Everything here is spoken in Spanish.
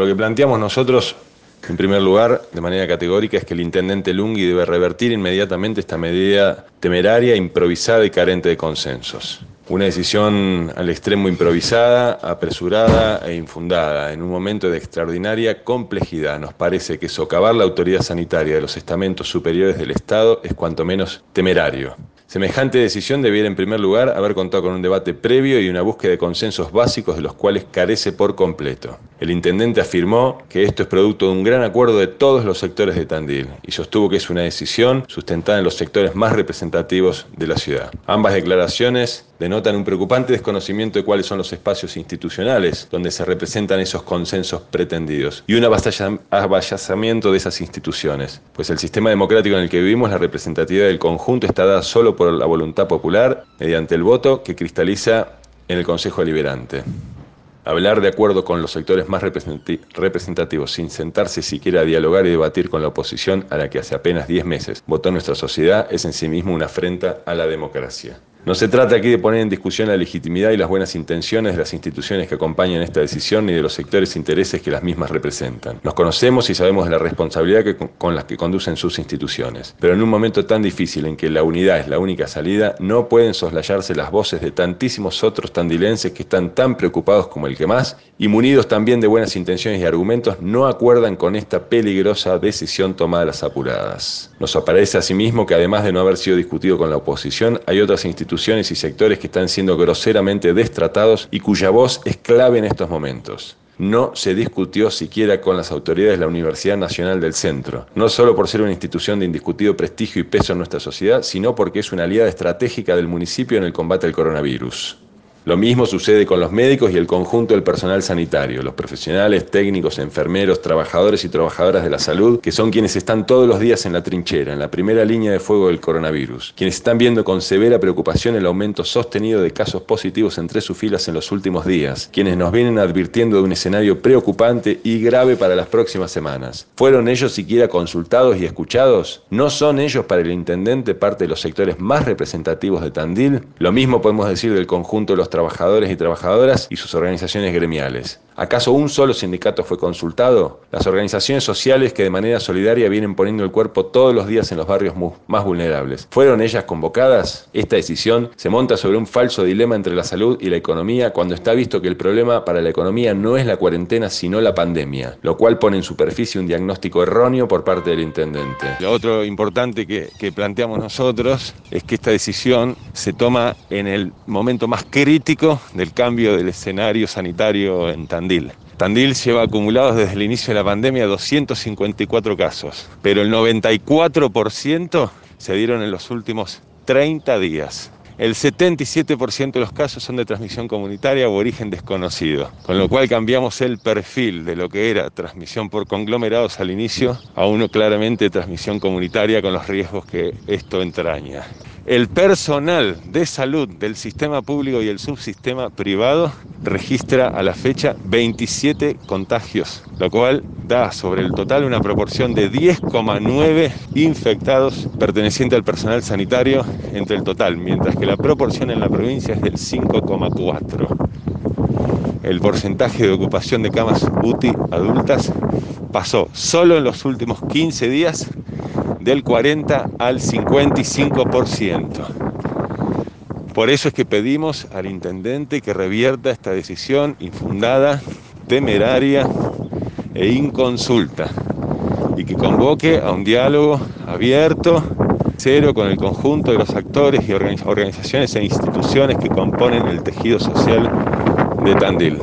Lo que planteamos nosotros, en primer lugar, de manera categórica, es que el intendente Lungui debe revertir inmediatamente esta medida temeraria, improvisada y carente de consensos. Una decisión al extremo improvisada, apresurada e infundada, en un momento de extraordinaria complejidad. Nos parece que socavar la autoridad sanitaria de los estamentos superiores del Estado es cuanto menos temerario. Semejante decisión debiera, en primer lugar, haber contado con un debate previo y una búsqueda de consensos básicos de los cuales carece por completo. El intendente afirmó que esto es producto de un gran acuerdo de todos los sectores de Tandil y sostuvo que es una decisión sustentada en los sectores más representativos de la ciudad. Ambas declaraciones denotan un preocupante desconocimiento de cuáles son los espacios institucionales donde se representan esos consensos pretendidos y un avallazamiento de esas instituciones, pues el sistema democrático en el que vivimos, la representatividad del conjunto está dada solo por la voluntad popular mediante el voto que cristaliza en el Consejo Deliberante. Hablar de acuerdo con los sectores más representativos sin sentarse siquiera a dialogar y debatir con la oposición a la que hace apenas 10 meses votó nuestra sociedad es en sí mismo una afrenta a la democracia. No se trata aquí de poner en discusión la legitimidad y las buenas intenciones de las instituciones que acompañan esta decisión ni de los sectores e intereses que las mismas representan. Nos conocemos y sabemos de la responsabilidad con la que conducen sus instituciones. Pero en un momento tan difícil en que la unidad es la única salida, no pueden soslayarse las voces de tantísimos otros tandilenses que están tan preocupados como el que más y munidos también de buenas intenciones y argumentos, no acuerdan con esta peligrosa decisión tomada a las apuradas. Nos aparece asimismo que además de no haber sido discutido con la oposición, hay otras instituciones instituciones y sectores que están siendo groseramente destratados y cuya voz es clave en estos momentos. No se discutió siquiera con las autoridades de la Universidad Nacional del Centro, no solo por ser una institución de indiscutido prestigio y peso en nuestra sociedad, sino porque es una aliada estratégica del municipio en el combate al coronavirus. Lo mismo sucede con los médicos y el conjunto del personal sanitario, los profesionales, técnicos, enfermeros, trabajadores y trabajadoras de la salud, que son quienes están todos los días en la trinchera, en la primera línea de fuego del coronavirus, quienes están viendo con severa preocupación el aumento sostenido de casos positivos entre sus filas en los últimos días, quienes nos vienen advirtiendo de un escenario preocupante y grave para las próximas semanas. ¿Fueron ellos siquiera consultados y escuchados? ¿No son ellos para el intendente parte de los sectores más representativos de Tandil? Lo mismo podemos decir del conjunto de los trabajadores y trabajadoras y sus organizaciones gremiales. ¿Acaso un solo sindicato fue consultado? Las organizaciones sociales que de manera solidaria vienen poniendo el cuerpo todos los días en los barrios más vulnerables. ¿Fueron ellas convocadas? Esta decisión se monta sobre un falso dilema entre la salud y la economía cuando está visto que el problema para la economía no es la cuarentena sino la pandemia, lo cual pone en superficie un diagnóstico erróneo por parte del intendente. Lo otro importante que, planteamos nosotros es que esta decisión se toma en el momento más crítico del cambio del escenario sanitario en Tandil Tandil. lleva acumulados desde el inicio de la pandemia 254 casos, pero el 94% se dieron en los últimos 30 días. El 77% de los casos son de transmisión comunitaria o origen desconocido, con lo cual cambiamos el perfil de lo que era transmisión por conglomerados al inicio a uno claramente transmisión comunitaria con los riesgos que esto entraña. El personal de salud del sistema público y el subsistema privado registra a la fecha 27 contagios, lo cual da sobre el total una proporción de 10,9 infectados pertenecientes al personal sanitario entre el total, mientras que la proporción en la provincia es del 5,4. El porcentaje de ocupación de camas UTI adultas pasó solo en los últimos 15 días del 40 al 55%. Por eso es que pedimos al intendente que revierta esta decisión infundada, temeraria e inconsulta y que convoque a un diálogo abierto, cero con el conjunto de los actores y organizaciones e instituciones que componen el tejido social de Tandil.